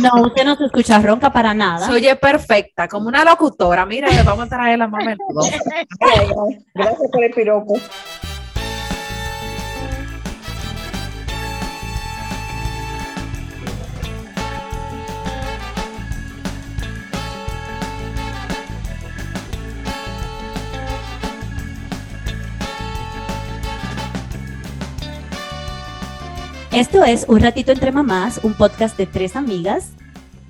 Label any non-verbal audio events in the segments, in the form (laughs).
No, usted no se escucha ronca para nada. Se oye perfecta, como una locutora. Mira, le vamos a traer la mamá. (laughs) Gracias por el piropo. Esto es Un Ratito Entre Mamás, un podcast de tres amigas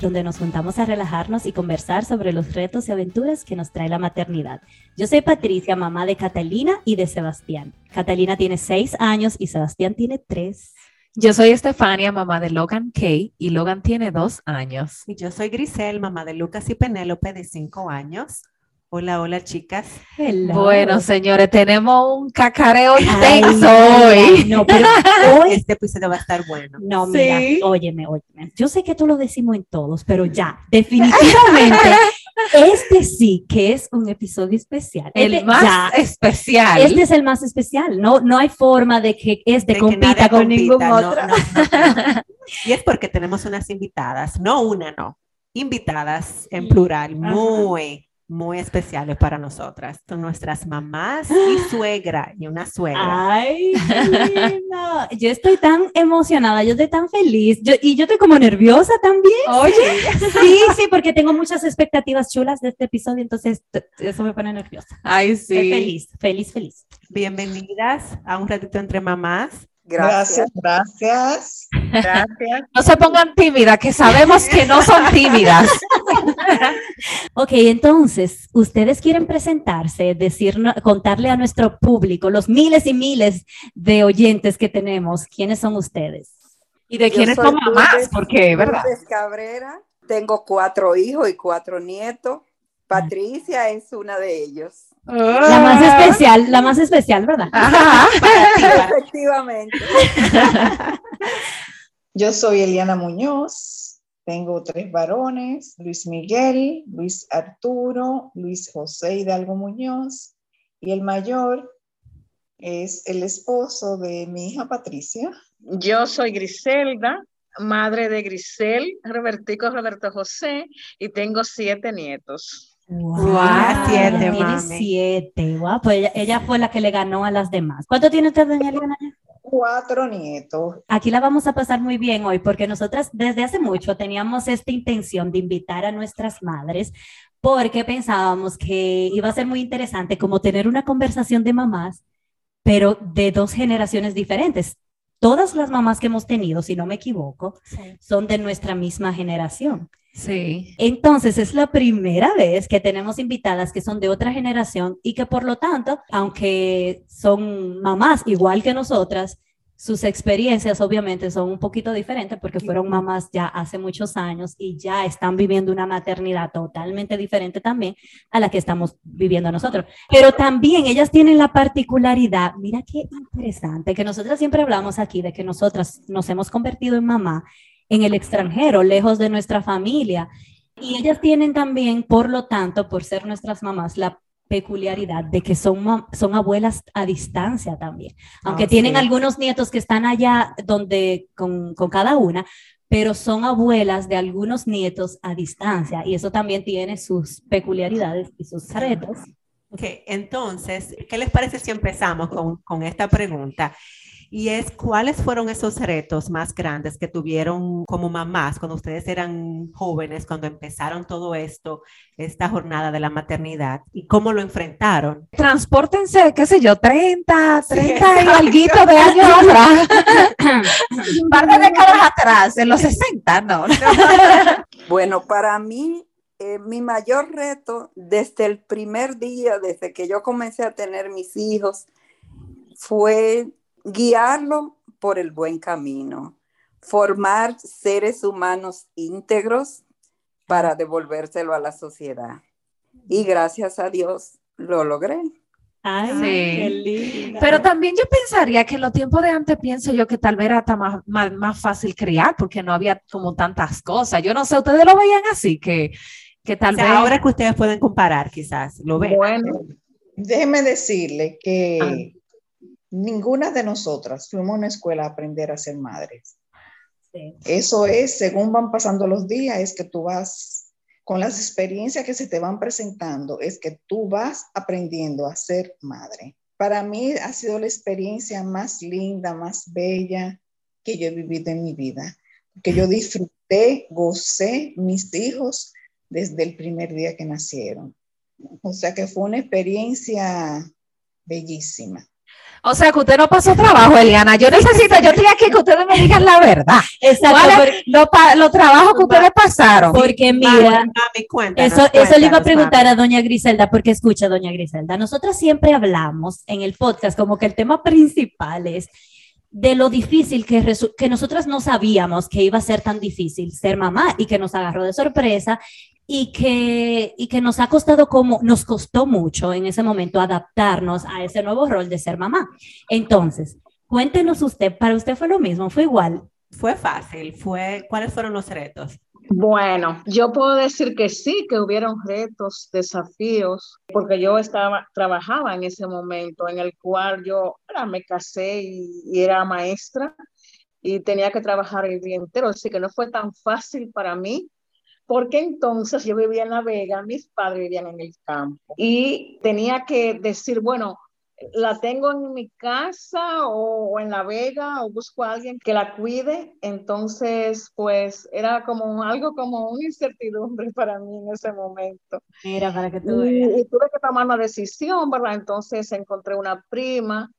donde nos juntamos a relajarnos y conversar sobre los retos y aventuras que nos trae la maternidad. Yo soy Patricia, mamá de Catalina y de Sebastián. Catalina tiene seis años y Sebastián tiene tres. Yo soy Estefania, mamá de Logan Kay, y Logan tiene dos años. Y yo soy Grisel, mamá de Lucas y Penélope de cinco años. Hola, hola chicas. Bueno, señores, tenemos un cacareo intenso hoy. No, pero hoy (laughs) Este episodio va a estar bueno. No, mira, Sí. óyeme, óyeme. Yo sé que tú lo decimos en todos, pero ya, (laughs) definitivamente, (laughs) este sí que es un episodio especial. El Este más ya, especial. Este es el más especial. No, no hay forma de que este De compita con compita, ningún no, otro. no, no, no. Y es porque tenemos unas invitadas, no una, no. Invitadas en plural, Ajá. muy, muy especiales para nosotras. Son nuestras mamás y (gasps) suegra, y una suegra. Ay, (laughs) qué lindo. Yo estoy tan emocionada, yo estoy tan feliz. Yo, y yo estoy como nerviosa también. Oye, Sí, sí, porque tengo muchas expectativas chulas de este episodio, entonces eso me pone nerviosa. ay, Estoy sí. feliz, feliz, feliz. Bienvenidas a un ratito entre mamás. Gracias, gracias. Gracias. (laughs) No se pongan tímidas, que sabemos que no son (laughs) tímidas. (laughs) Ok, entonces, ustedes quieren presentarse, decir, contarle a nuestro público, los miles y miles de oyentes que tenemos, quiénes son ustedes. ¿Y de quiénes son mamás? Porque, ¿verdad? Lourdes Cabrera, tengo cuatro hijos y cuatro nietos. Patricia es una de ellos. La más especial, la más especial, ¿verdad? Ajá. (laughs) Efectivamente. (laughs) Yo soy Eliana Muñoz, tengo tres varones, Luis Miguel, Luis Arturo, Luis José Hidalgo Muñoz, y el mayor es el esposo de mi hija Patricia. Yo soy Griselda, madre de Grisel, Robertico Roberto José, y tengo siete nietos. Wow, siete, tiene mami. siete. Wow, pues ella, ella fue la que le ganó a las demás. ¿Cuánto tiene usted, doña Eliana? Cuatro nietos. Aquí la vamos a pasar muy bien hoy porque nosotras desde hace mucho teníamos esta intención de invitar a nuestras madres porque pensábamos que iba a ser muy interesante como tener una conversación de mamás, pero de dos generaciones diferentes. Todas las mamás que hemos tenido, si no me equivoco, son de nuestra misma generación. Sí. Entonces es la primera vez que tenemos invitadas que son de otra generación y que por lo tanto, aunque son mamás igual que nosotras, sus experiencias obviamente son un poquito diferentes porque fueron mamás ya hace muchos años y ya están viviendo una maternidad totalmente diferente también a la que estamos viviendo nosotros. Pero también ellas tienen la particularidad, mira qué interesante, que nosotras siempre hablamos aquí de que nosotras nos hemos convertido en mamá en el extranjero, lejos de nuestra familia. Y ellas tienen también, por lo tanto, por ser nuestras mamás, la peculiaridad de que son, son abuelas a distancia también. Aunque Ah, tienen sí. algunos nietos que están allá donde con, con cada una, pero son abuelas de algunos nietos a distancia. Y eso también tiene sus peculiaridades y sus retos. Ok, entonces, ¿qué les parece si empezamos con, con esta pregunta? Y es, ¿cuáles fueron esos retos más grandes que tuvieron como mamás cuando ustedes eran jóvenes, cuando empezaron todo esto, esta jornada de la maternidad? ¿Y cómo lo enfrentaron? Transpórtense, qué sé yo, 30, 30 y alguito de años (laughs) atrás. Un par de décadas atrás, en los 60, no. no. (laughs) Bueno, para mí, eh, mi mayor reto desde el primer día, desde que yo comencé a tener mis hijos, fue guiarlo por el buen camino, formar seres humanos íntegros para devolvérselo a la sociedad. Y gracias a Dios lo logré. Ay, Sí. qué linda. Pero también yo pensaría que en los tiempos de antes pienso yo que tal vez era hasta más, más, más fácil criar porque no había como tantas cosas. Yo no sé, ustedes lo veían así, que, que tal O sea, vez... ahora que ustedes pueden comparar, quizás, lo ven. Bueno, déjeme decirle que Ah. Ninguna de nosotras fuimos a una escuela a aprender a ser madres. Eso es, según van pasando los días, es que tú vas, con las experiencias que se te van presentando, es que tú vas aprendiendo a ser madre. Para mí ha sido la experiencia más linda, más bella que yo he vivido en mi vida, que yo disfruté, gocé mis hijos desde el primer día que nacieron. O sea que fue una experiencia bellísima. O sea, que usted no pasó trabajo, Eliana. Yo necesito, yo estoy aquí que ustedes me digan la verdad. Exacto. Los, los trabajos que ustedes pasaron. Porque mira, eso, eso le iba a preguntar a doña Griselda, porque escucha, doña Griselda, nosotras siempre hablamos en el podcast como que el tema principal es de lo difícil que, que nosotras no sabíamos que iba a ser tan difícil ser mamá y que nos agarró de sorpresa y que, y que nos ha costado como, nos costó mucho en ese momento adaptarnos a ese nuevo rol de ser mamá. Entonces, cuéntenos usted, ¿para usted fue lo mismo? ¿Fue igual? Fue fácil, fue, ¿cuáles fueron los retos? Bueno, yo puedo decir que sí, que hubieron retos, desafíos, porque yo estaba, trabajaba en ese momento en el cual yo me casé y, era maestra y tenía que trabajar el día entero, así que no fue tan fácil para mí porque entonces yo vivía en La Vega, mis padres vivían en el campo y tenía que decir, bueno, la tengo en mi casa o, en La Vega o busco a alguien que la cuide. Entonces, pues era como algo como una incertidumbre para mí en ese momento. Mira, para que tú y, y tuve que tomar una decisión, ¿verdad? Entonces encontré una prima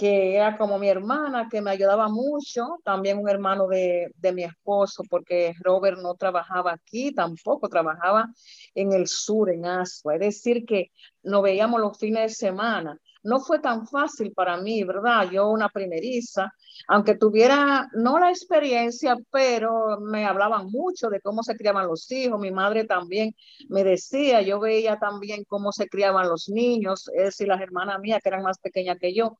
que era como mi hermana, que me ayudaba mucho, también un hermano de, de, mi esposo, porque Robert no trabajaba aquí, tampoco trabajaba en el sur, en Asua, es decir, que nos veíamos los fines de semana. No fue tan fácil para mí, ¿verdad? Yo una primeriza, aunque tuviera no la experiencia, pero me hablaban mucho de cómo se criaban los hijos, mi madre también me decía, yo veía también cómo se criaban los niños, es decir, las hermanas mías que eran más pequeñas que yo,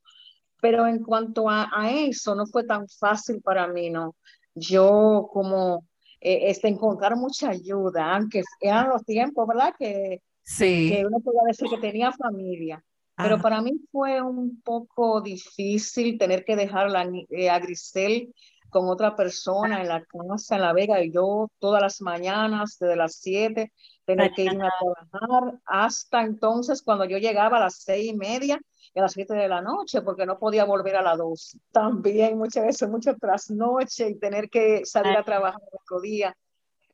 pero en cuanto a, eso, no fue tan fácil para mí, ¿no? Yo como eh, este, encontrar mucha ayuda, aunque eran los tiempos, ¿verdad? Que, sí. que uno podía decir que tenía familia. Pero para mí fue un poco difícil tener que dejar eh, a Grisel con otra persona en la casa en La Vega y yo todas las mañanas desde las 7 tener que irme a trabajar hasta entonces cuando yo llegaba a las seis y media a las 7 de la noche porque no podía volver a las 2. También muchas veces, mucho trasnoche y tener que salir a trabajar otro día.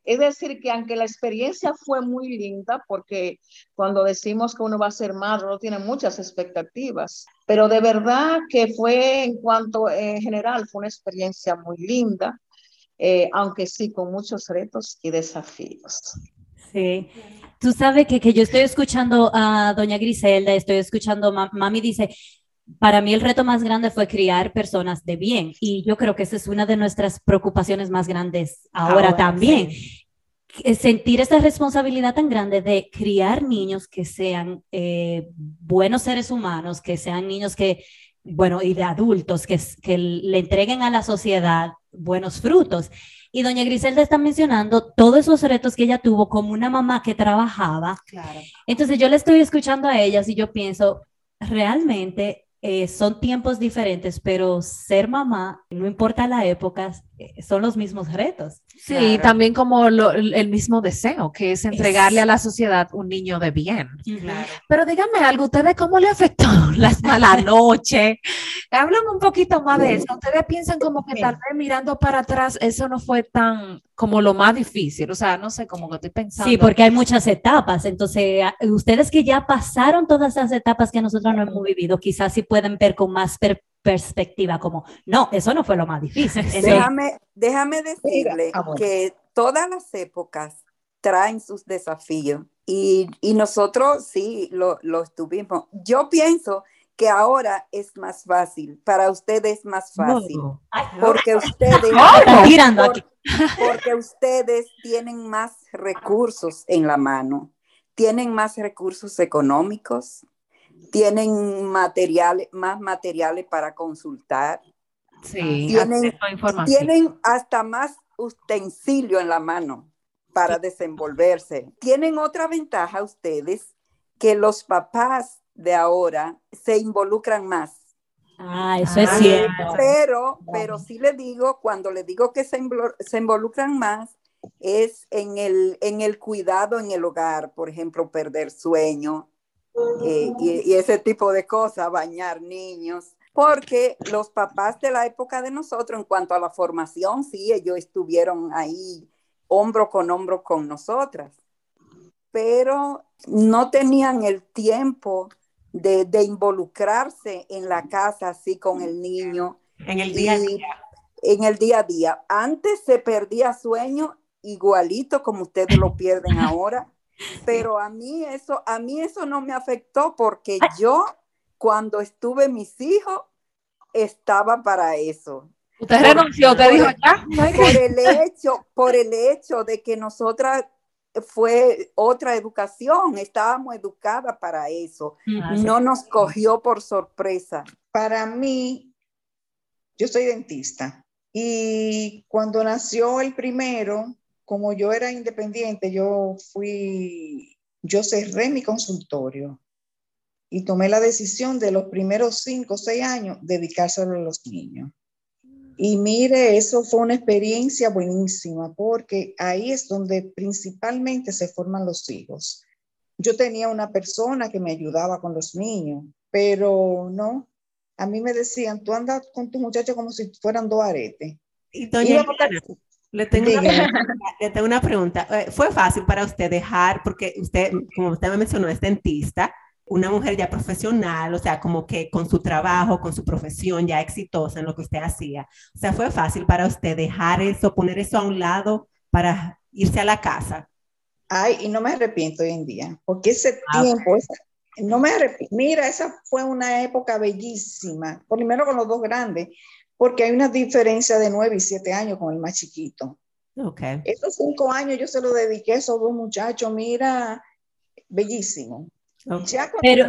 Es decir, que aunque la experiencia fue muy linda, porque cuando decimos que uno va a ser madre, uno tiene muchas expectativas, pero de verdad que fue en cuanto en general, fue una experiencia muy linda, eh, aunque sí con muchos retos y desafíos. Sí, Tú sabes que, que yo estoy escuchando a doña Griselda, estoy escuchando, mami dice, para mí el reto más grande fue criar personas de bien y yo creo que esa es una de nuestras preocupaciones más grandes ahora, también. Sentir esa responsabilidad tan grande de criar niños que sean eh, buenos seres humanos, que sean niños que, bueno, y de adultos, que, que le entreguen a la sociedad buenos frutos. Y doña Griselda está mencionando todos esos retos que ella tuvo como una mamá que trabajaba. Claro. Entonces yo le estoy escuchando a ellas y yo pienso, realmente eh, son tiempos diferentes, pero ser mamá, no importa la época, eh, son los mismos retos. Sí, claro. también como lo, el mismo deseo, que es entregarle es... a la sociedad un niño de bien. Claro. Pero díganme algo, ¿ustedes cómo le afectó (laughs) las malas noches? Háblame un poquito más de eso. Ustedes piensan como que tal vez mirando para atrás eso no fue tan como lo más difícil, o sea, no sé, como que estoy pensando. Sí, porque hay muchas etapas, entonces ustedes que ya pasaron todas esas etapas que nosotros no hemos vivido, quizás sí pueden ver con más per perspectiva, como, no, eso no fue lo más difícil. (laughs) Entonces, déjame, déjame decirle ah, bueno. que todas las épocas traen sus desafíos y, y nosotros sí lo, lo estuvimos. Yo pienso que ahora es más fácil, para ustedes es más fácil, no. porque (laughs) ustedes, no, por, (laughs) porque ustedes tienen más recursos en la mano, tienen más recursos económicos, tienen materiales, más materiales para consultar. Sí, tienen, tienen hasta más utensilio en la mano para sí. desenvolverse. Tienen otra ventaja ustedes que los papás de ahora se involucran más Ah, eso es Ah. cierto. Pero, pero sí le digo, cuando le digo que se, invlo- se involucran más, es en el, en el cuidado en el hogar, por ejemplo, perder sueño eh, y, y ese tipo de cosas, bañar niños. Porque los papás de la época de nosotros, en cuanto a la formación, sí, ellos estuvieron ahí hombro con hombro con nosotras, pero no tenían el tiempo de, de involucrarse en la casa así con el niño En el día a y día. en el día a día. Antes se perdía sueño igualito como ustedes lo pierden ahora, pero a mí eso, a mí eso no me afectó porque yo cuando estuve mis hijos estaba para eso. Usted renunció, usted dijo ya. Por el hecho, por el hecho de que nosotras fue otra educación, estábamos educadas para eso. No nos cogió por sorpresa. Para mí, yo soy dentista y cuando nació el primero, como yo era independiente, yo fui, yo cerré mi consultorio y tomé la decisión de los primeros cinco o seis años dedicárselo a los niños. Y mire, eso fue una experiencia buenísima porque ahí es donde principalmente se forman los hijos. Yo tenía una persona que me ayudaba con los niños, pero no, a mí me decían, tú andas con tu muchacho como si fueran dos aretes. Y doña Iba Eliana, le tengo, una pregunta, le tengo una pregunta. Eh, ¿Fue fácil para usted dejar, porque usted, como usted me mencionó, es dentista, una mujer ya profesional, o sea, como que con su trabajo, con su profesión ya exitosa en lo que usted hacía? O sea, ¿fue fácil para usted dejar eso, poner eso a un lado para irse a la casa? Ay, y no me arrepiento hoy en día, porque ese Ah, tiempo, esa- no me arrepiento. Mira, esa fue una época bellísima, primero con los dos grandes, porque hay una diferencia de nueve y siete años con el más chiquito. Ok. Esos cinco años yo se los dediqué a esos dos muchachos, mira, bellísimo. ok. Ya cuando Pero-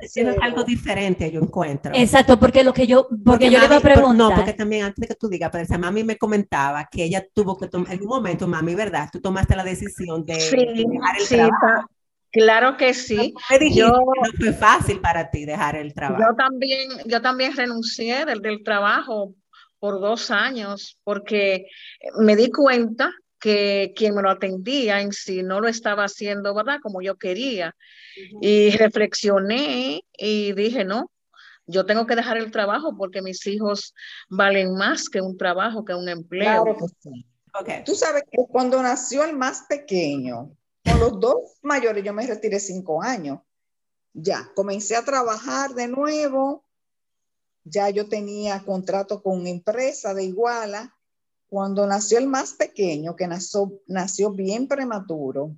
es algo diferente, yo encuentro. Exacto, porque lo que yo, porque, yo le iba a preguntar. No, porque también antes de que tú digas, pero esa mami me comentaba que ella tuvo que tomar, en un momento, mami, ¿verdad? Tú tomaste la decisión de Sí, dejar el sí, trabajo. Claro que sí. Me dijiste Yo- que no fue fácil para ti dejar el trabajo. Yo también, yo también renuncié del, del trabajo por dos años porque me di cuenta que quien me lo atendía en sí no lo estaba haciendo, ¿verdad? Como yo quería. Y reflexioné y dije, no, yo tengo que dejar el trabajo porque mis hijos valen más que un trabajo, que un empleo. claro que sí. Ok. Tú sabes que cuando nació el más pequeño, con los dos mayores, yo me retiré cinco años. Ya, comencé a trabajar de nuevo. Ya yo tenía contrato con empresa de Iguala. Cuando nació el más pequeño, que nació, nació bien prematuro,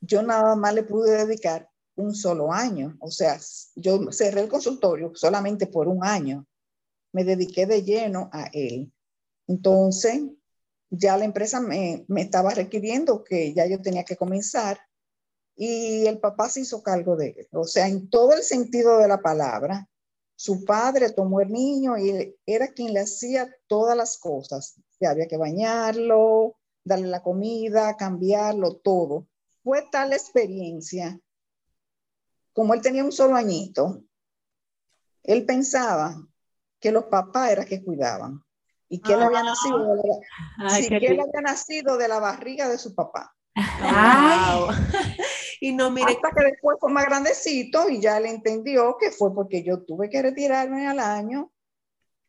yo nada más le pude dedicar un solo año. O sea, yo cerré el consultorio solamente por un año. Me dediqué de lleno a él. Entonces, ya la empresa me, me estaba requiriendo que ya yo tenía que comenzar y el papá se hizo cargo de él. O sea, en todo el sentido de la palabra, su padre tomó el niño y era quien le hacía todas las cosas. Que había que bañarlo, darle la comida, cambiarlo, todo. Fue tal experiencia, como él tenía un solo añito, él pensaba que los papás eran que cuidaban y que él había nacido de la, Ay, sí, qué que él había nacido de la barriga de su papá. Wow. (laughs) y no, mire, Hasta que después fue más grandecito y ya le entendió que fue porque yo tuve que retirarme al año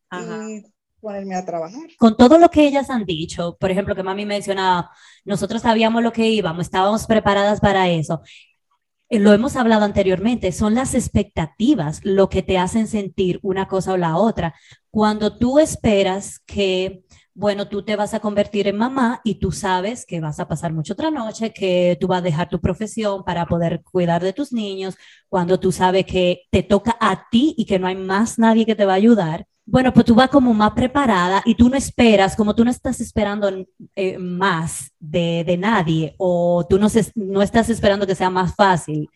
Ajá. y ponerme a trabajar. con todo lo que ellas han dicho, por ejemplo, que mami mencionaba, nosotros sabíamos lo que íbamos, estábamos preparadas para eso. Eh, Lo hemos hablado anteriormente, son las expectativas lo que te hacen sentir una cosa o la otra. Cuando tú esperas que, bueno, tú te vas a convertir en mamá y tú sabes que vas a pasar mucho otra noche, que tú vas a dejar tu profesión para poder cuidar de tus niños, cuando tú sabes que te toca a ti y que no hay más nadie que te va a ayudar, bueno, pues tú vas como más preparada y tú no esperas, como tú no estás esperando eh, más de, de nadie o tú no, no estás esperando que sea más fácil,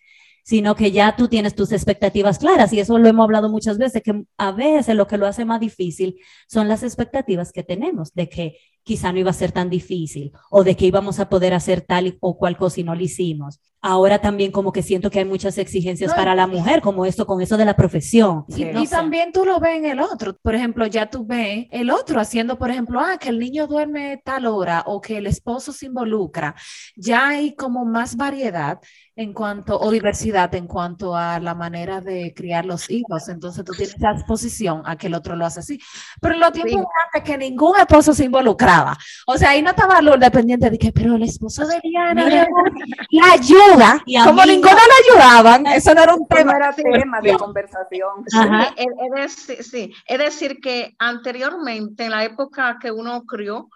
sino que ya tú tienes tus expectativas claras. Y eso lo hemos hablado muchas veces, que a veces lo que lo hace más difícil son las expectativas que tenemos de que quizá no iba a ser tan difícil o de que íbamos a poder hacer tal o cual cosa y no lo hicimos. Ahora también como que siento que hay muchas exigencias No, para la mujer, como esto, con eso de la profesión. Y, y No sé. también tú lo ves en el otro. Por ejemplo, ya tú ves el otro haciendo, por ejemplo, ah, que el niño duerme tal hora o que el esposo se involucra. Ya hay como más variedad en cuanto, o diversidad en cuanto a la manera de criar los hijos. Entonces tú tienes esa exposición a que el otro lo hace así. Pero en los tiempos Sí. que ningún esposo se O sea, ahí no estaba lo dependiente de que, pero el esposo de Diana Mira. (laughs) la ayuda. Y como ninguno le ayudaban, eso no era un tema. era tema de conversación. Ajá. Es, es decir, sí, es decir que anteriormente, en la época que uno crió,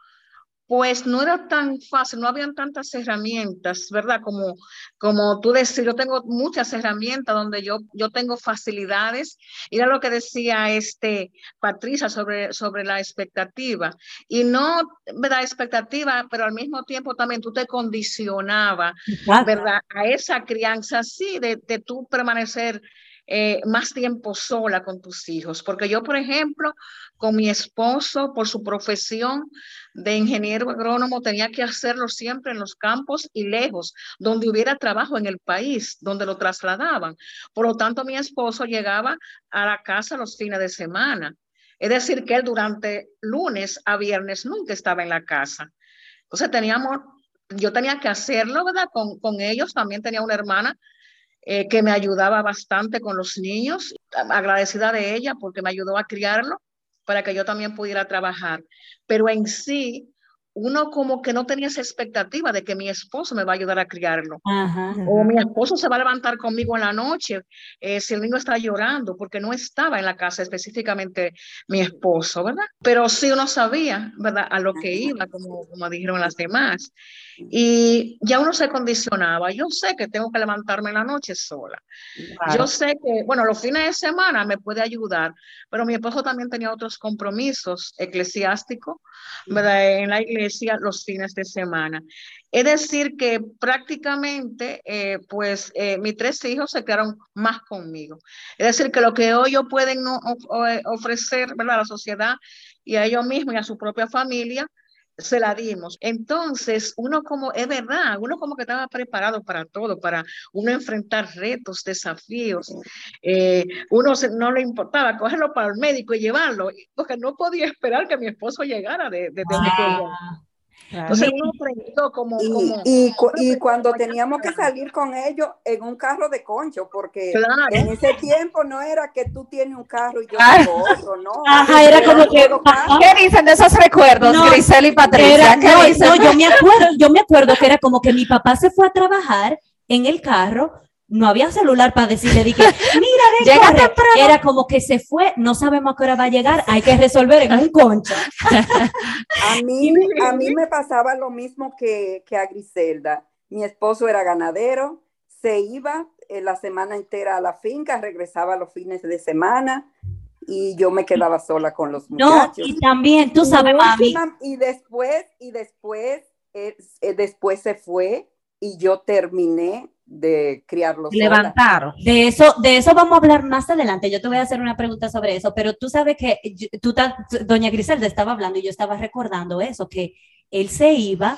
pues no era tan fácil, no habían tantas herramientas, ¿verdad? Como, como tú decís, yo tengo muchas herramientas donde yo, yo tengo facilidades. Y era lo que decía este Patricia sobre, sobre la expectativa. Y no, ¿verdad? Expectativa, pero al mismo tiempo también tú te condicionabas Exacto. ¿verdad? A esa crianza, sí, de, de tú permanecer eh, más tiempo sola con tus hijos. Porque yo, por ejemplo, con mi esposo, por su profesión de ingeniero agrónomo, tenía que hacerlo siempre en los campos y lejos, donde hubiera trabajo en el país, donde lo trasladaban. Por lo tanto, mi esposo llegaba a la casa los fines de semana. Es decir, que él durante lunes a viernes nunca estaba en la casa. Entonces teníamos yo tenía que hacerlo, ¿verdad? Con, con ellos. También tenía una hermana eh, que me ayudaba bastante con los niños. Agradecida de ella porque me ayudó a criarlo para que yo también pudiera trabajar. Pero en sí, uno como que no tenía esa expectativa de que mi esposo me va a ayudar a criarlo. Ajá. O mi esposo se va a levantar conmigo en la noche eh, si el niño está llorando, porque no estaba en la casa específicamente mi esposo, ¿verdad? Pero sí uno sabía, ¿verdad? A lo que iba, como, como dijeron las demás. Y ya uno se condicionaba. Yo sé que tengo que levantarme en la noche sola. Yo sé que, bueno, los fines de semana me puede ayudar, pero mi esposo también tenía otros compromisos eclesiásticos, ¿verdad? En la iglesia los fines de semana. Es decir, que prácticamente, eh, pues, eh, mis tres hijos se quedaron más conmigo. Es decir, que lo que hoy ellos pueden eh, ofrecer, ¿verdad? A la sociedad y a ellos mismos y a su propia familia, se la dimos. Entonces, uno como, es verdad, uno como que estaba preparado para todo, para uno enfrentar retos, desafíos. Eh, uno se- no le importaba cogerlo para el médico y llevarlo, porque no podía esperar que mi esposo llegara de, de, de Entonces uno aprendió como, Y, como y, cu- y cuando teníamos que salir con ellos en un carro de concho, porque Claro. en ese tiempo no era que tú tienes un carro y yo Ah. tengo otro, no. (laughs) Ajá, era como que-. ¿Qué dicen de esos recuerdos, No, Grisel y Patricia? Era- ¿Qué no, no, yo me acuerdo, yo me acuerdo que era como que mi papá se fue a trabajar en el carro, no había celular para decirle, di que, mira, (laughs) ven, Llega corre". temprano. Era como que se fue, no sabemos a qué hora va a llegar, hay que resolver en un concho. A mí, (laughs) a mí me pasaba lo mismo que, que a Griselda. Mi esposo era ganadero, se iba eh, la semana entera a la finca, regresaba los fines de semana y yo me quedaba sola con los No, muchachos. y también, tú Y sabes, mami, Y después, y después, eh, eh, después se fue y yo terminé de criarlos. sola. Levantaron. De eso, de eso vamos a hablar más adelante. Yo te voy a hacer una pregunta sobre eso, pero tú sabes que yo- tú, doña Griselda estaba hablando y yo estaba recordando eso, que él se iba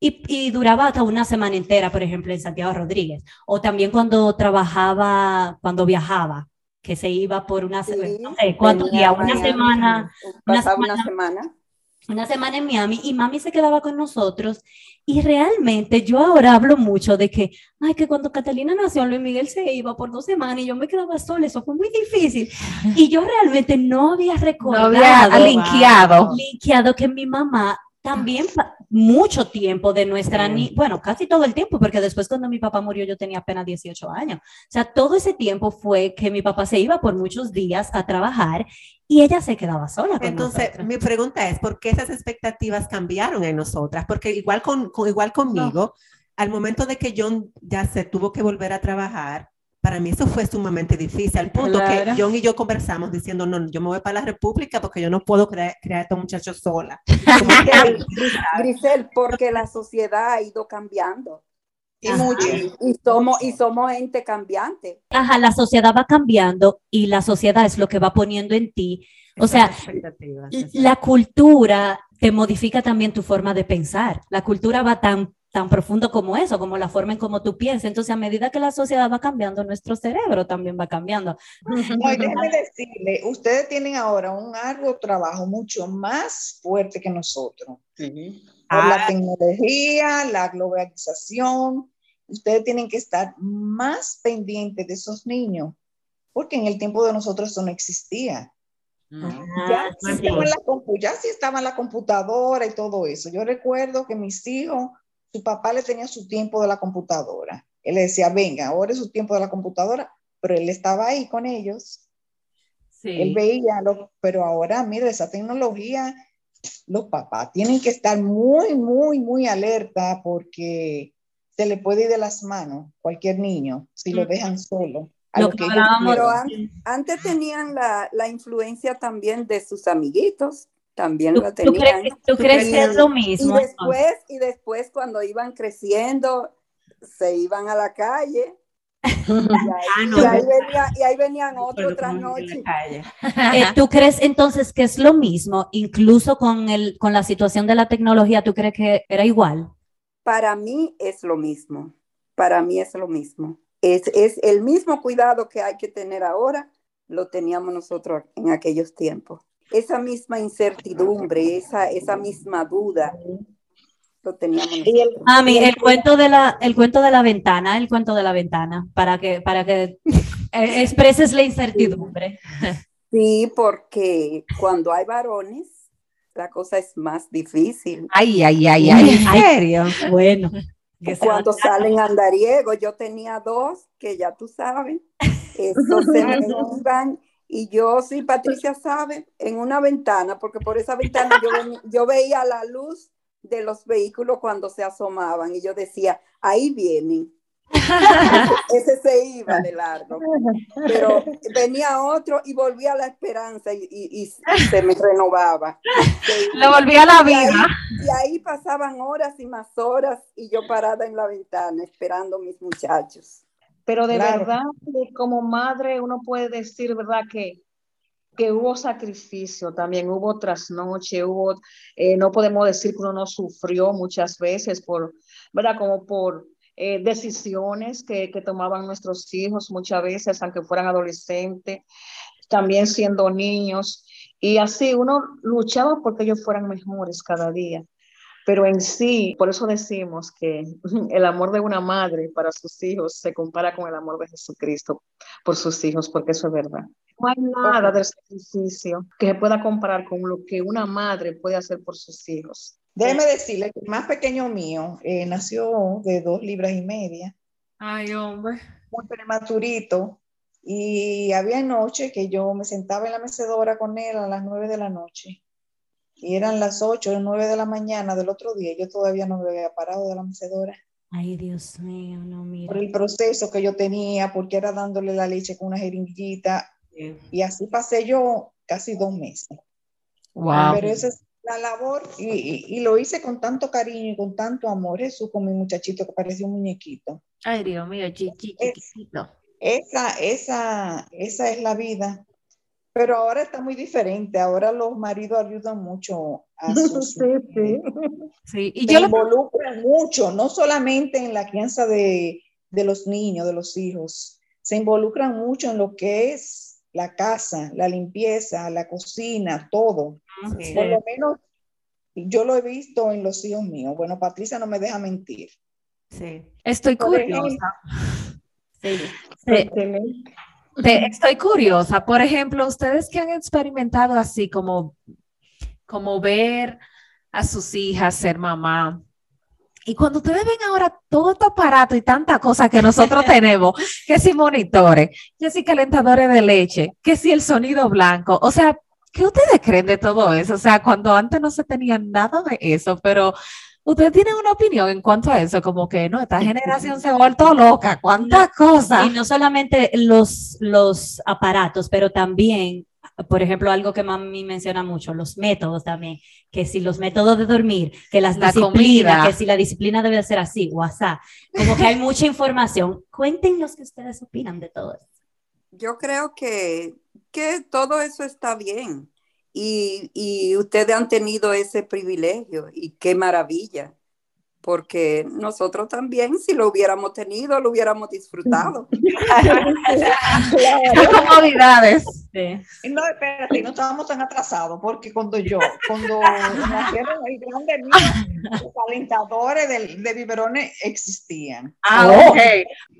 y, y duraba hasta una semana entera, por ejemplo, en Santiago Rodríguez, o también cuando trabajaba, cuando viajaba, que se iba por una, Sí, no sé, ¿cuántos días? Una semana. una semana. Una semana en Miami y mami se quedaba con nosotros y realmente yo ahora hablo mucho de que, ay, que cuando Catalina nació, Luis Miguel se iba por dos semanas y yo me quedaba sola, eso fue muy difícil. (laughs) Y yo realmente no había No recordado, había linkeado. linkeado que mi mamá también mucho tiempo de nuestra ni bueno, casi todo el tiempo, porque después cuando mi papá murió yo tenía apenas 18 años. O sea, todo ese tiempo fue que mi papá se iba por muchos días a trabajar y ella se quedaba sola con Entonces, nosotros. mi pregunta es, ¿por qué esas expectativas cambiaron en nosotras? Porque igual, con, con- igual conmigo, al momento de que John ya se tuvo que volver a trabajar, para mí eso fue sumamente difícil, al punto Claro. que John y yo conversamos diciendo, no, yo me voy para la República porque yo no puedo crear, crear a estos muchachos sola. (laughs) (laughs) Grisel, porque la sociedad ha ido cambiando. Y mucho. Y somos, y somos gente cambiante. Ajá, la sociedad va cambiando y la sociedad es lo que va poniendo en ti. O sea. La cultura te modifica también tu forma de pensar. La cultura va tan, tan profundo como eso, como la forma en cómo tú piensas. Entonces, a medida que la sociedad va cambiando, nuestro cerebro también va cambiando. No, y déjeme decirle, ustedes tienen ahora un arduo trabajo mucho más fuerte que nosotros. Por la Ah. tecnología, la globalización, ustedes tienen que estar más pendientes de esos niños, porque en el tiempo de nosotros eso no existía. Ya, Ah, sí sí. estaba en la ya sí estaba en la computadora y todo eso. Yo recuerdo que mis hijos, su papá le tenía su tiempo de la computadora. Él le decía, venga, ahora es su tiempo de la computadora, pero él estaba ahí con ellos. Él Sí. veía, lo, pero ahora, mira, esa tecnología, los papás tienen que estar muy, muy, muy alerta porque se le puede ir de las manos cualquier niño si lo dejan solo. a Lo que ellos Pero an- antes tenían la, la influencia también de sus amiguitos, también ¿Tú, la tú crees, tenían. tú crees que es lo Y mismo? después, y después cuando iban creciendo, se iban a la calle. Y (laughs) ahí, Ah, no, y ahí venía- y ahí venían Recuerdo otro tras cómo en la noche. calle. (laughs) Eh, ¿Tú crees entonces que es lo mismo, incluso con, el, con la situación de la tecnología? ¿Tú crees que era igual? Para mí es lo mismo. Para mí es lo mismo. Es, es el mismo cuidado que hay que tener ahora, lo teníamos nosotros en aquellos tiempos. Esa misma incertidumbre, esa, esa misma duda, lo teníamos. Y el- y el cuento de la, el cuento de la ventana, el cuento de la ventana, para que, para que eh, (laughs) expreses la incertidumbre. Sí, porque cuando hay varones, la cosa es más difícil. Ay, ay, ay, ay. ¿En serio? Bueno, Cuando salen andariegos, yo tenía dos, que ya tú sabes, (laughs) esos se me iban, y yo, sí, Patricia sabe, en una ventana, porque por esa ventana yo, yo veía la luz de los vehículos cuando se asomaban, y yo decía, ahí vienen. (laughs) Ese, se iba de largo, pero venía otro y volvía a la esperanza y, y- y se me renovaba. (laughs) Se Lo volví a la y ahí, vida. y ahí pasaban horas y más horas y yo parada en la ventana esperando a mis muchachos. Pero de Claro. verdad, que como madre, uno puede decir, ¿verdad? Que, que hubo sacrificio también, hubo trasnoche, hubo, eh, no podemos decir que uno no sufrió muchas veces por, ¿verdad? Como por eh, decisiones que, que tomaban nuestros hijos muchas veces, aunque fueran adolescentes, también siendo niños. Y así uno luchaba porque ellos fueran mejores cada día. Pero en sí, por eso decimos que (laughs) el amor de una madre para sus hijos se compara con el amor de Jesucristo por sus hijos, porque eso es verdad. No hay nada del sacrificio que se pueda comparar con lo que una madre puede hacer por sus hijos. Déjeme decirle que el más pequeño mío eh, nació de dos libras y media, Ay, hombre. muy prematurito, y había noche que yo me sentaba en la mecedora con él a las nueve de la noche, y eran las ocho o nueve de la mañana del otro día, yo todavía no me había parado de la mecedora, Ay, Dios mío, no, mira. por el proceso que yo tenía, porque era dándole la leche con una jeringuillita, y así pasé yo casi dos meses. Wow. Pero esa es la labor y, y- y lo hice con tanto cariño y con tanto amor, Jesús, con mi muchachito que parecía un muñequito. Ay, Dios mío, chichi, Es- chiquitito. Esa, esa, esa es la vida. Pero ahora está muy diferente. Ahora los maridos ayudan mucho a (laughs) sus Sí, sí. (laughs) Sí, y se yo involucran mucho, no solamente en la crianza de, de los niños, de los hijos, se involucran mucho en lo que es la casa, la limpieza, la cocina, todo. Sí. Por lo menos yo lo he visto en los hijos míos. Bueno, Patricia no me deja mentir. Sí. estoy curiosa. Sí. Sí. Te- estoy curiosa. Por ejemplo, ustedes que han experimentado así como, como ver a sus hijas ser mamá. Y cuando ustedes ven ahora todo este aparato y tanta cosa que nosotros (laughs) tenemos, que si monitores, que si calentadores de leche, que si el sonido blanco, o sea, ¿qué ustedes creen de todo eso? O sea, cuando antes no se tenía nada de eso, pero ustedes tienen una opinión en cuanto a eso, como que no, esta generación se ha vuelto loca, cuántas cosas. Y no solamente los, los aparatos, pero también por ejemplo, algo que mami menciona mucho, los métodos también, que si los métodos de dormir, que las La disciplinas, comida. que si la disciplina debe ser así o asá, como que hay (laughs) mucha información. Cuéntenos qué ustedes opinan de todo esto. Yo creo que, que todo eso está bien y, y ustedes han tenido ese privilegio y qué maravilla, porque nosotros también, si lo hubiéramos tenido, lo hubiéramos disfrutado. (laughs) Qué comodidades. Sí. No, espérate, no estábamos tan atrasados, porque cuando yo, cuando nacieron el grande mío, los calentadores de, de biberones existían, Ah, Oh. ok.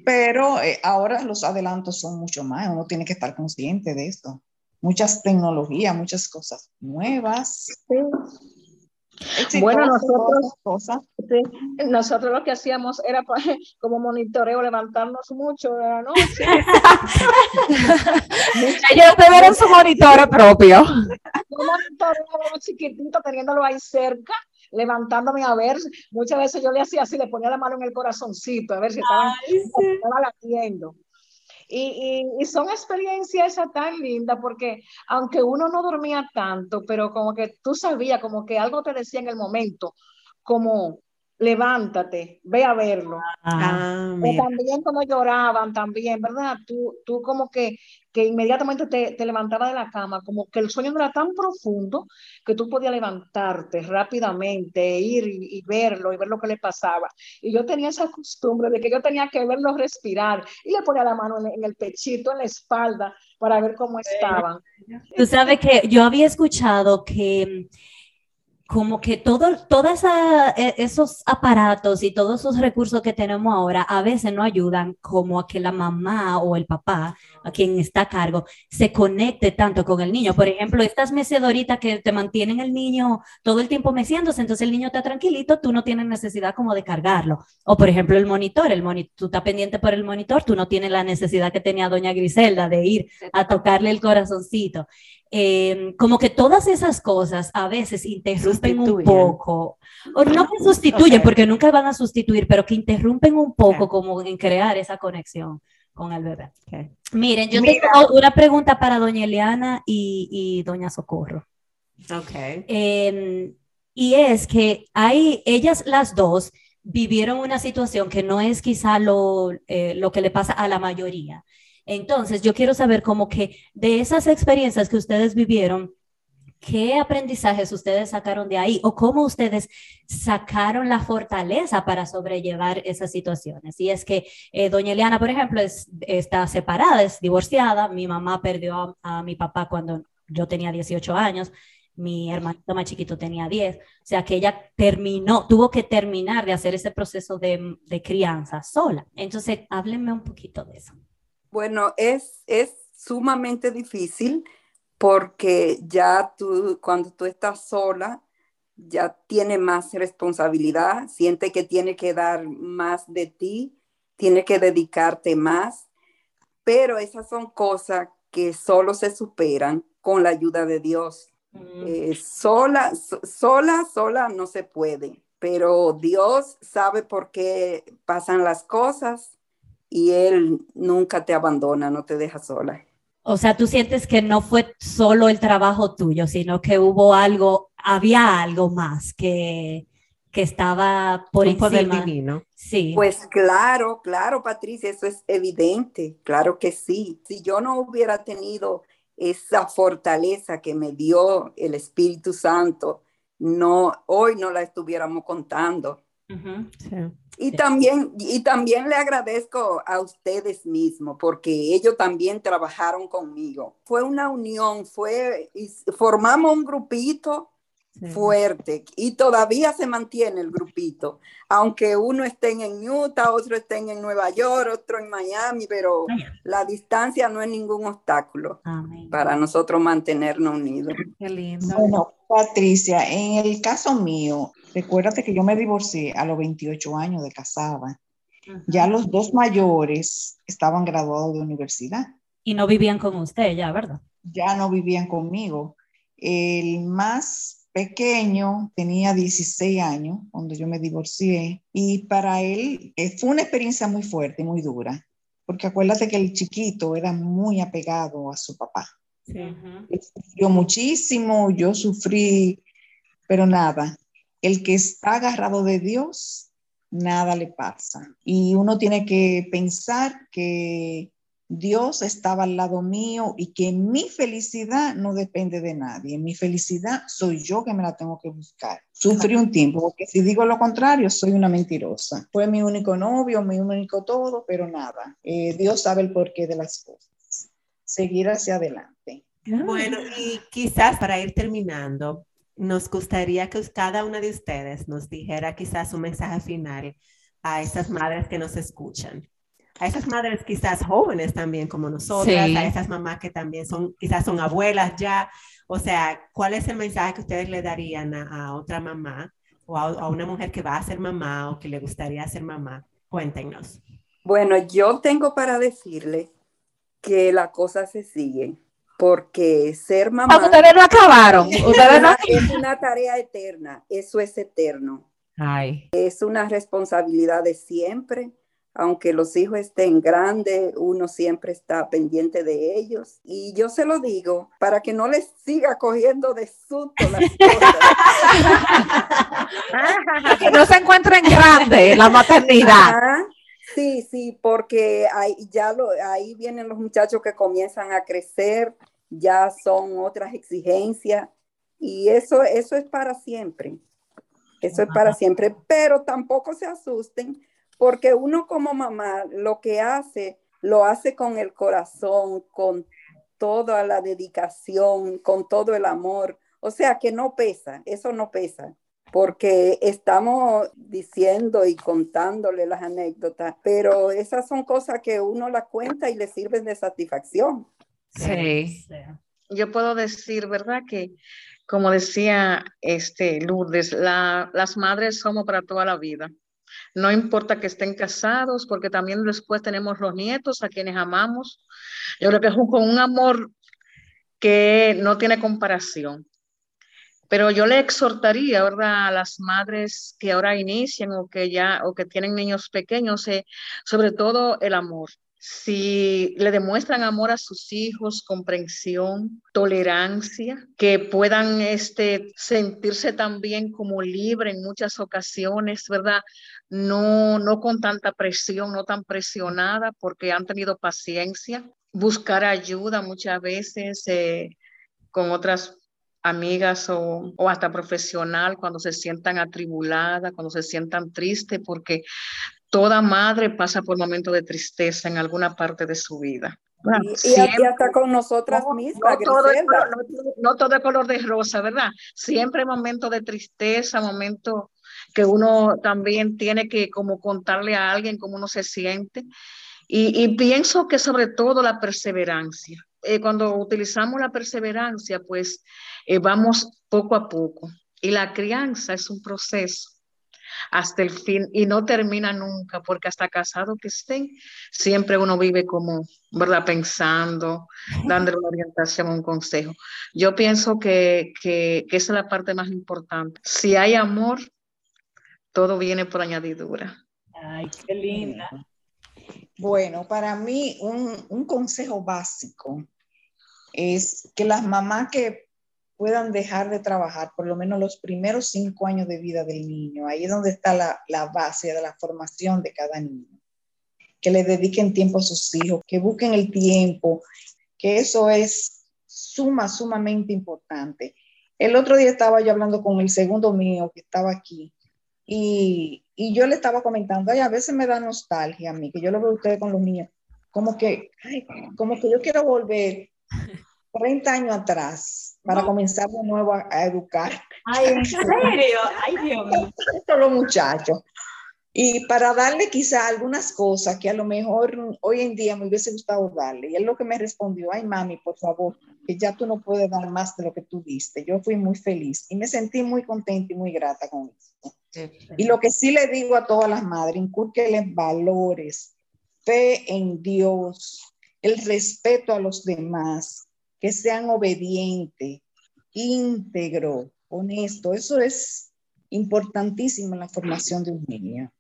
pero eh, ahora los adelantos son mucho más, uno tiene que estar consciente de esto. Muchas tecnologías, muchas cosas nuevas. Bueno, nosotros- cosas. Sí, Nosotros lo que hacíamos era (laughs) como monitoreo, levantarnos mucho de la noche. Ellos tuvieron su monitor propio. Yo monitoreo chiquititos, teniéndolo ahí cerca, levantándome a ver. Muchas veces yo le hacía así, le ponía la mano en el corazoncito, a ver si estaban estaba latiendo. Y, son experiencias tan lindas porque aunque uno no dormía tanto, pero como que tú sabías, como que algo te decía en el momento, como levántate, ve a verlo. Ah, Ah, O también como lloraban también, ¿verdad? Tú, tú como que, que inmediatamente te, te levantabas de la cama, como que el sueño no era tan profundo que tú podías levantarte rápidamente, ir y, y verlo y ver lo que le pasaba. Y yo tenía esa costumbre de que yo tenía que verlo respirar y le ponía la mano en, en el pechito, en la espalda, para ver cómo estaban. Tú sabes que yo había escuchado que como que todo, todos esos aparatos y todos esos recursos que tenemos ahora a veces no ayudan como a que la mamá o el papá, a quien está a cargo, se conecte tanto con el niño. Por ejemplo, estas mecedoritas que te mantienen el niño todo el tiempo meciéndose, entonces el niño está tranquilito, tú no tienes necesidad como de cargarlo. O por ejemplo el monitor, el moni- tú estás pendiente por el monitor, tú no tienes la necesidad que tenía doña Griselda de ir a tocarle el corazoncito. Eh, como que todas esas cosas a veces interrumpen un poco, o no que sustituyen, Ok. porque nunca van a sustituir, pero que interrumpen un poco Ok. como en crear esa conexión con el bebé. Ok. Miren, yo Mira. tengo una pregunta para doña Eliana y, y doña Socorro. Ok. Eh, y es que hay, ellas las dos vivieron una situación que no es quizá lo, eh, lo que le pasa a la mayoría. Entonces, yo quiero saber como que de esas experiencias que ustedes vivieron, ¿qué aprendizajes ustedes sacaron de ahí o cómo ustedes sacaron la fortaleza para sobrellevar esas situaciones? Y es que eh, doña Eliana, por ejemplo, es, está separada, es divorciada, mi mamá perdió a, a mi papá cuando yo tenía 18 años, mi hermanito más chiquito tenía 10, o sea que ella terminó, tuvo que terminar de hacer ese proceso de, de crianza sola. Entonces, háblenme un poquito de eso. Bueno, es, es sumamente difícil porque ya tú, cuando tú estás sola, ya tiene más responsabilidad, siente que tiene que dar más de ti, tiene que dedicarte más, pero esas son cosas que solo se superan con la ayuda de Dios. Eh, sola, so- sola, sola no se puede, pero Dios sabe por qué pasan las cosas y Él nunca te abandona, no te deja sola. O sea, tú sientes que no fue solo el trabajo tuyo, sino que hubo algo, había algo más que, que estaba por Un poder encima. divino. Sí. Pues claro, claro, Patricia, eso es evidente, claro que sí. Si yo no hubiera tenido esa fortaleza que me dio el Espíritu Santo, no, hoy no la estuviéramos contando. Sí. Y Sí. también, y también le agradezco a ustedes mismos porque ellos también trabajaron conmigo. Fue una unión, fue, y formamos un grupito Sí. fuerte y todavía se mantiene el grupito, aunque uno esté en Utah, otro esté en Nueva York, otro en Miami, pero la distancia no es ningún obstáculo Amén. para nosotros mantenernos unidos. Qué lindo. Bueno, Patricia, en el caso mío, recuérdate que yo me divorcié a los 28 años de casada. Ya los dos mayores estaban graduados de universidad. Y no vivían con usted ya, ¿verdad? Ya no vivían conmigo. El más pequeño tenía 16 años cuando yo me divorcié y para él eh, fue una experiencia muy fuerte, muy dura, porque acuérdate que el chiquito era muy apegado a su papá. Sí. Él sufrió muchísimo, yo sufrí, pero nada. El que está agarrado de Dios, nada le pasa. Y uno tiene que pensar que Dios estaba al lado mío y que mi felicidad no depende de nadie. Mi felicidad soy yo que me la tengo que buscar. Sufrí un tiempo, porque si digo lo contrario, soy una mentirosa. Fue mi único novio, mi único todo, pero nada. Eh, Dios sabe el porqué de las cosas. Seguir hacia adelante. Bueno, y quizás para ir terminando, nos gustaría que cada una de ustedes nos dijera quizás un mensaje final a esas madres que nos escuchan a esas madres quizás jóvenes también como nosotras, a esas mamás que también son, quizás son abuelas ya. O sea, ¿cuál es el mensaje que ustedes le darían a, otra mamá o a, una mujer que va a ser mamá o que le gustaría ser mamá? Cuéntenos. Bueno, yo tengo para decirle que la cosa se sigue, porque ser mamá... ustedes no acabaron. (laughs) Ustedes no... Es una tarea eterna, eso es eterno. Ay. Es una responsabilidad de siempre aunque los hijos estén grandes, uno siempre está pendiente de ellos. Y yo se lo digo para que no les siga cogiendo de susto las (laughs) cosas. que no se encuentren grandes la maternidad. Sí, sí, porque ahí, ya lo, ahí vienen los muchachos que comienzan a crecer, ya son otras exigencias y eso, eso es para siempre. Eso es para siempre, pero tampoco se asusten porque uno como mamá lo que hace, lo hace con el corazón, con toda la dedicación, con todo el amor. O sea que no pesa, eso no pesa, porque estamos diciendo y contándole las anécdotas, pero esas son cosas que uno las cuenta y le sirven de satisfacción. Sí. Yo puedo decir, ¿verdad? Que como decía este Lourdes, las madres somos para toda la vida. No importa que estén casados, porque también después tenemos los nietos a quienes amamos. Yo creo que es con un amor que no tiene comparación. Pero yo le exhortaría, ¿verdad?, a las madres que ahora inician o que ya o que tienen niños pequeños, eh, sobre todo el amor si le demuestran amor a sus hijos, comprensión, tolerancia, que puedan este, sentirse también como libre en muchas ocasiones, ¿verdad? No, no con tanta presión, no tan presionada porque han tenido paciencia, buscar ayuda muchas veces eh, con otras amigas o, o, hasta profesional cuando se sientan atribuladas, cuando se sientan tristes, porque toda madre pasa por momentos de tristeza en alguna parte de su vida. y, hasta con nosotras mismas. No todo, no, todo, es color de rosa, ¿verdad? Siempre momentos de tristeza, momentos que uno también tiene que como contarle a alguien cómo uno se siente. Y, y pienso que sobre todo la perseverancia. Eh, cuando utilizamos la perseverancia, pues eh, vamos poco a poco. Y la crianza es un proceso hasta el fin y no termina nunca, porque hasta casado que estén, siempre uno vive como, ¿verdad? Pensando, dándole una orientación, un consejo. Yo pienso que, que, esa es la parte más importante. Si hay amor, todo viene por añadidura. Ay, qué linda. Bueno, para mí un, un consejo básico es que las mamás que puedan dejar de trabajar por lo menos los primeros cinco años de vida del niño. Ahí es donde está la, la base de la formación de cada niño. Que le dediquen tiempo a sus hijos, que busquen el tiempo, que eso es suma, sumamente importante. El otro día estaba yo hablando con el segundo mío que estaba aquí y, y yo le estaba comentando, ay, a veces me da nostalgia a mí, que yo lo veo a ustedes con los niños, como que, ay, como que yo quiero volver (laughs) 30 años atrás para comenzar de nuevo a, educar. Ay, ¿en serio? Ay, Dios mío. los muchachos. Y para darle quizá algunas cosas que a lo mejor hoy en día me hubiese gustado darle. Y él lo que me respondió, ay mami, por favor, que ya tú no puedes dar más de lo que tú diste. Yo fui muy feliz y me sentí muy contenta y muy grata con eso. Y lo que sí le digo a todas las madres, incúrqueles valores, fe en Dios, el respeto a los demás, que sean obedientes, íntegro, honesto. Eso es importantísimo en la formación de un niño.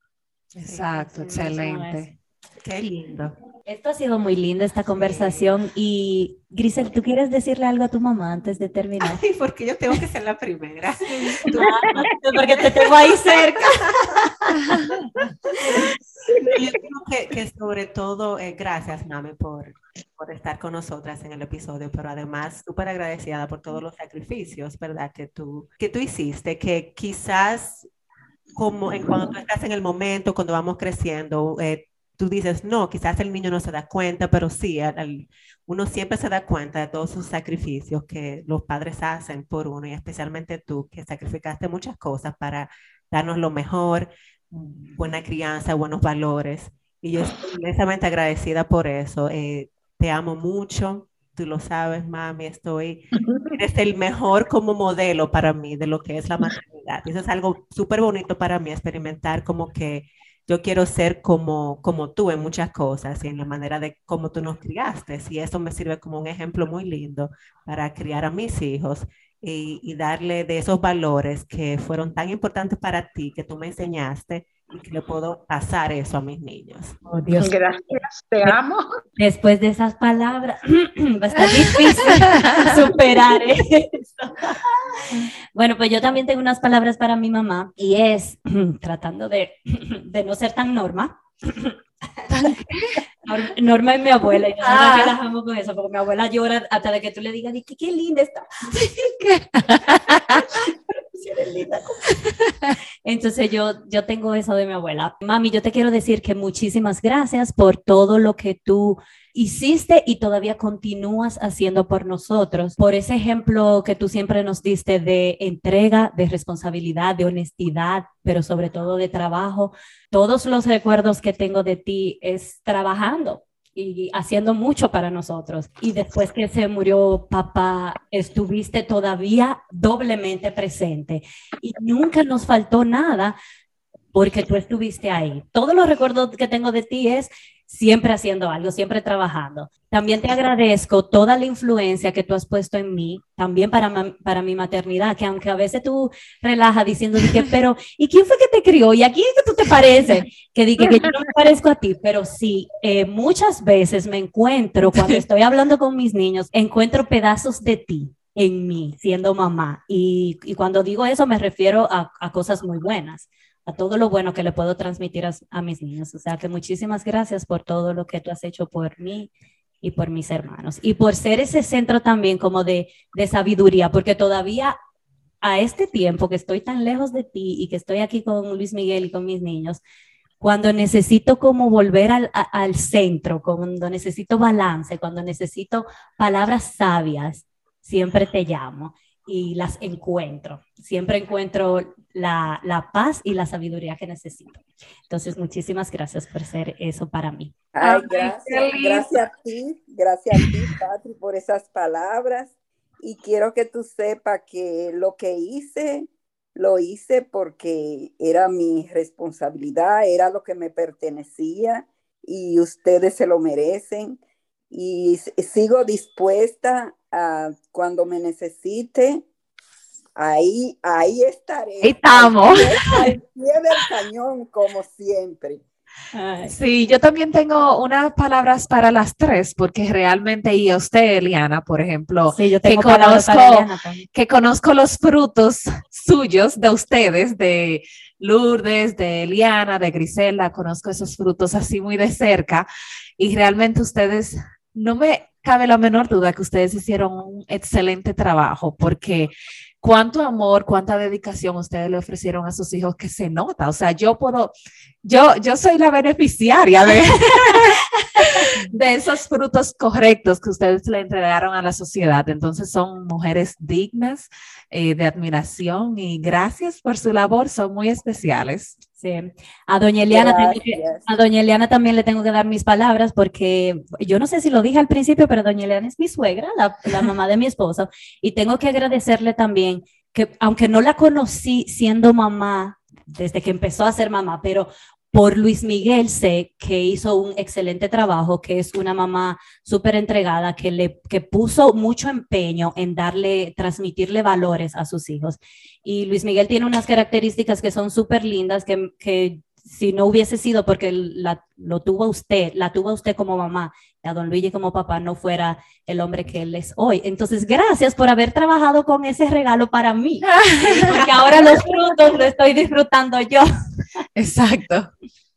Exacto, excelente. Qué lindo. Esto ha sido muy lindo, esta conversación. Y Grisel, ¿tú quieres decirle algo a tu mamá antes de terminar? Ay, porque yo tengo que ser la primera. (laughs) porque te tengo ahí cerca. Yo creo que, que sobre todo, eh, gracias, mami, por, por estar con nosotras en el episodio, pero además súper agradecida por todos los sacrificios, ¿verdad? Que tú, que tú hiciste, que quizás como en cuando tú estás en el momento, cuando vamos creciendo, eh, tú dices, no, quizás el niño no se da cuenta, pero sí, uno siempre se da cuenta de todos sus sacrificios que los padres hacen por uno y especialmente tú, que sacrificaste muchas cosas para darnos lo mejor, buena crianza, buenos valores. Y yo estoy inmensamente agradecida por eso. Eh, te amo mucho, tú lo sabes, mami, estoy, eres el mejor como modelo para mí de lo que es la maternidad. Eso es algo súper bonito para mí, experimentar como que yo quiero ser como, como tú en muchas cosas y en la manera de cómo tú nos criaste. Y eso me sirve como un ejemplo muy lindo para criar a mis hijos y, y darle de esos valores que fueron tan importantes para ti, que tú me enseñaste y que le puedo pasar eso a mis niños. Oh, Dios. Gracias, te amo. Después de esas palabras, (clears throat) va a estar difícil (laughs) superar eso. Bueno, pues yo también tengo unas palabras para mi mamá y es (clears throat) tratando de, (clears throat) de no ser tan norma. (laughs) Norma es mi abuela y nosotros ah. relajamos con eso, porque mi abuela llora hasta de que tú le digas, qué, qué linda está. (laughs) Entonces yo, yo tengo eso de mi abuela. Mami, yo te quiero decir que muchísimas gracias por todo lo que tú hiciste y todavía continúas haciendo por nosotros, por ese ejemplo que tú siempre nos diste de entrega, de responsabilidad, de honestidad, pero sobre todo de trabajo. Todos los recuerdos que tengo de ti es trabajando, y haciendo mucho para nosotros. Y después que se murió papá, estuviste todavía doblemente presente y nunca nos faltó nada porque tú estuviste ahí. Todos los recuerdos que tengo de ti es siempre haciendo algo, siempre trabajando. También te agradezco toda la influencia que tú has puesto en mí, también para, para mi maternidad, que aunque a veces tú relajas diciendo, que, (laughs) pero ¿y quién fue que te crió? ¿Y a quién que tú te pareces? Que dije que yo no me parezco a ti, pero sí, eh, muchas veces me encuentro, cuando (laughs) estoy hablando con mis niños, encuentro pedazos de ti en mí, siendo mamá. Y, y cuando digo eso me refiero a, a cosas muy buenas a todo lo bueno que le puedo transmitir a, mis niños. O sea que muchísimas gracias por todo lo que tú has hecho por mí y por mis hermanos. Y por ser ese centro también como de, de sabiduría, porque todavía a este tiempo que estoy tan lejos de ti y que estoy aquí con Luis Miguel y con mis niños, cuando necesito como volver al, al, centro, cuando necesito balance, cuando necesito palabras sabias, siempre te llamo y las encuentro. Siempre encuentro la, la, paz y la sabiduría que necesito. Entonces, muchísimas gracias por ser eso para mí. gracias, gracias a ti, gracias a ti, Patri, por esas palabras. Y quiero que tú sepas que lo que hice, lo hice porque era mi responsabilidad, era lo que me pertenecía y ustedes se lo merecen. Y sigo dispuesta a cuando me necesite, ahí, ahí estaré. estamos. Al pie del cañón, como siempre. Sí, yo también tengo unas palabras para las tres, porque realmente, y a usted, Eliana, por ejemplo, que, conozco, que conozco los frutos suyos de ustedes, de Lourdes, de Eliana, de Grisela, conozco esos frutos así muy de cerca, y realmente ustedes no me cabe la menor duda que ustedes hicieron un excelente trabajo porque cuánto amor, cuánta dedicación ustedes le ofrecieron a sus hijos que se nota. O sea, yo puedo, yo, yo soy la beneficiaria de, (laughs) de esos frutos correctos que ustedes le entregaron a la sociedad. Entonces son mujeres dignas eh, de admiración y gracias por su labor, son muy especiales. Sí. A doña, Eliana a doña Eliana también le tengo que dar mis palabras porque yo no sé si lo dije al principio, pero doña Eliana es mi suegra, la, la (laughs) mamá de mi esposo, y tengo que agradecerle también que aunque no la conocí siendo mamá desde que empezó a ser mamá, pero por Luis Miguel sé que hizo un excelente trabajo, que es una mamá súper entregada, que, le, que puso mucho empeño en darle, transmitirle valores a sus hijos. Y Luis Miguel tiene unas características que son súper lindas, que, que si no hubiese sido porque la, lo tuvo usted, la tuvo usted como mamá, a don Luigi como papá, no fuera el hombre que él es hoy. Entonces, gracias por haber trabajado con ese regalo para mí, (laughs) porque ahora los frutos lo estoy disfrutando yo. Exacto.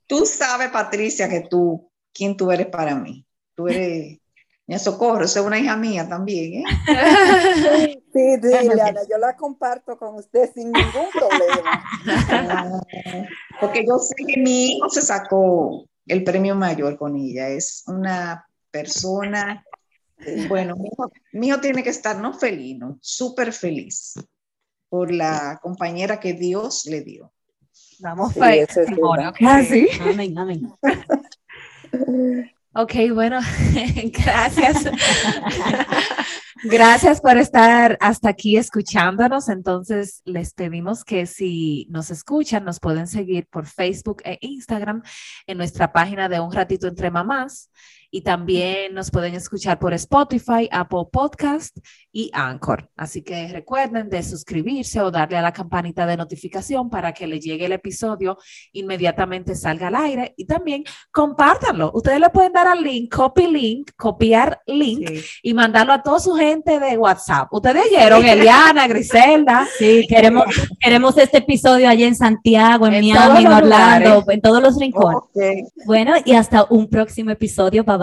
Tú sabes, Patricia, que tú, quién tú eres para mí. Tú eres mi socorro, es una hija mía también, ¿eh? Sí, sí, yo la comparto con usted sin ningún problema. (laughs) Porque yo sé que mi hijo se sacó el premio mayor con ella. Es una persona, bueno, mi hijo, tiene que estar no felino, súper feliz por la compañera que Dios le dio. Vamos a ver. ¿sí? Amén, amén. Ok, bueno, (laughs) gracias. (laughs) gracias por estar hasta aquí escuchándonos. Entonces, les pedimos que si nos escuchan, nos pueden seguir por Facebook e Instagram en nuestra página de Un Ratito Entre Mamás y también nos pueden escuchar por Spotify, Apple Podcast y Anchor. Así que recuerden de suscribirse o darle a la campanita de notificación para que le llegue el episodio inmediatamente salga al aire y también compártanlo. Ustedes le pueden dar al link, copy link, copiar link y mandarlo a toda su gente de WhatsApp. Ustedes oyeron, Eliana, Griselda. (laughs) Sí, queremos, queremos este episodio allá en Santiago, en, Miami, en Orlando, en todos los rincones. Bueno, y hasta un próximo episodio. Bye